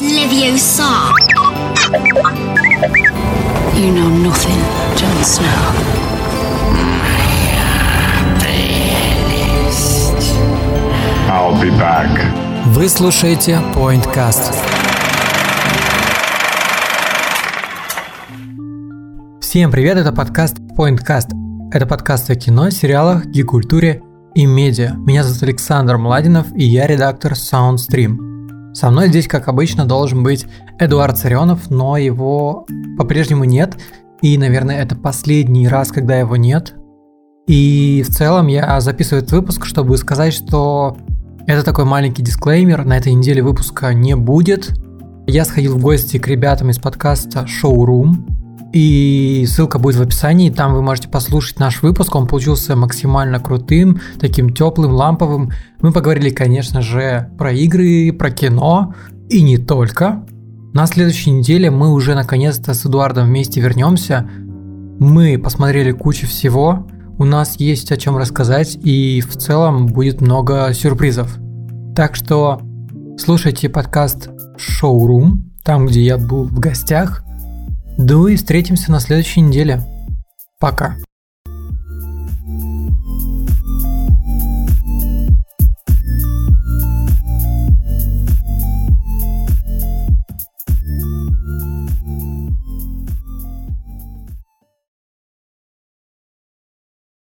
Leviosa. You know nothing, Jon Snow. I'll be back. Вы слушаете PointCast. Всем привет, это подкаст PointCast. Это подкаст о кино, сериалах, гикультуре и медиа. Меня зовут Александр Младинов, и я редактор SoundStream. Со мной здесь, как обычно, должен быть Эдуард Царенов, но его по-прежнему нет. И, наверное, это последний раз, когда его нет. И в целом я записываю этот выпуск, чтобы сказать, что это такой маленький дисклеймер. На этой неделе выпуска не будет. Я сходил в гости к ребятам из подкаста Showroom. И ссылка будет в описании, там вы можете послушать наш выпуск, он получился максимально крутым, таким теплым, ламповым. Мы поговорили, конечно же, про игры, про кино и не только. На следующей неделе мы уже наконец-то с Эдуардом вместе вернемся. Мы посмотрели кучу всего, у нас есть о чем рассказать и в целом будет много сюрпризов. Так что слушайте подкаст Showroom, там, где я был в гостях – ну и встретимся на следующей неделе. Пока.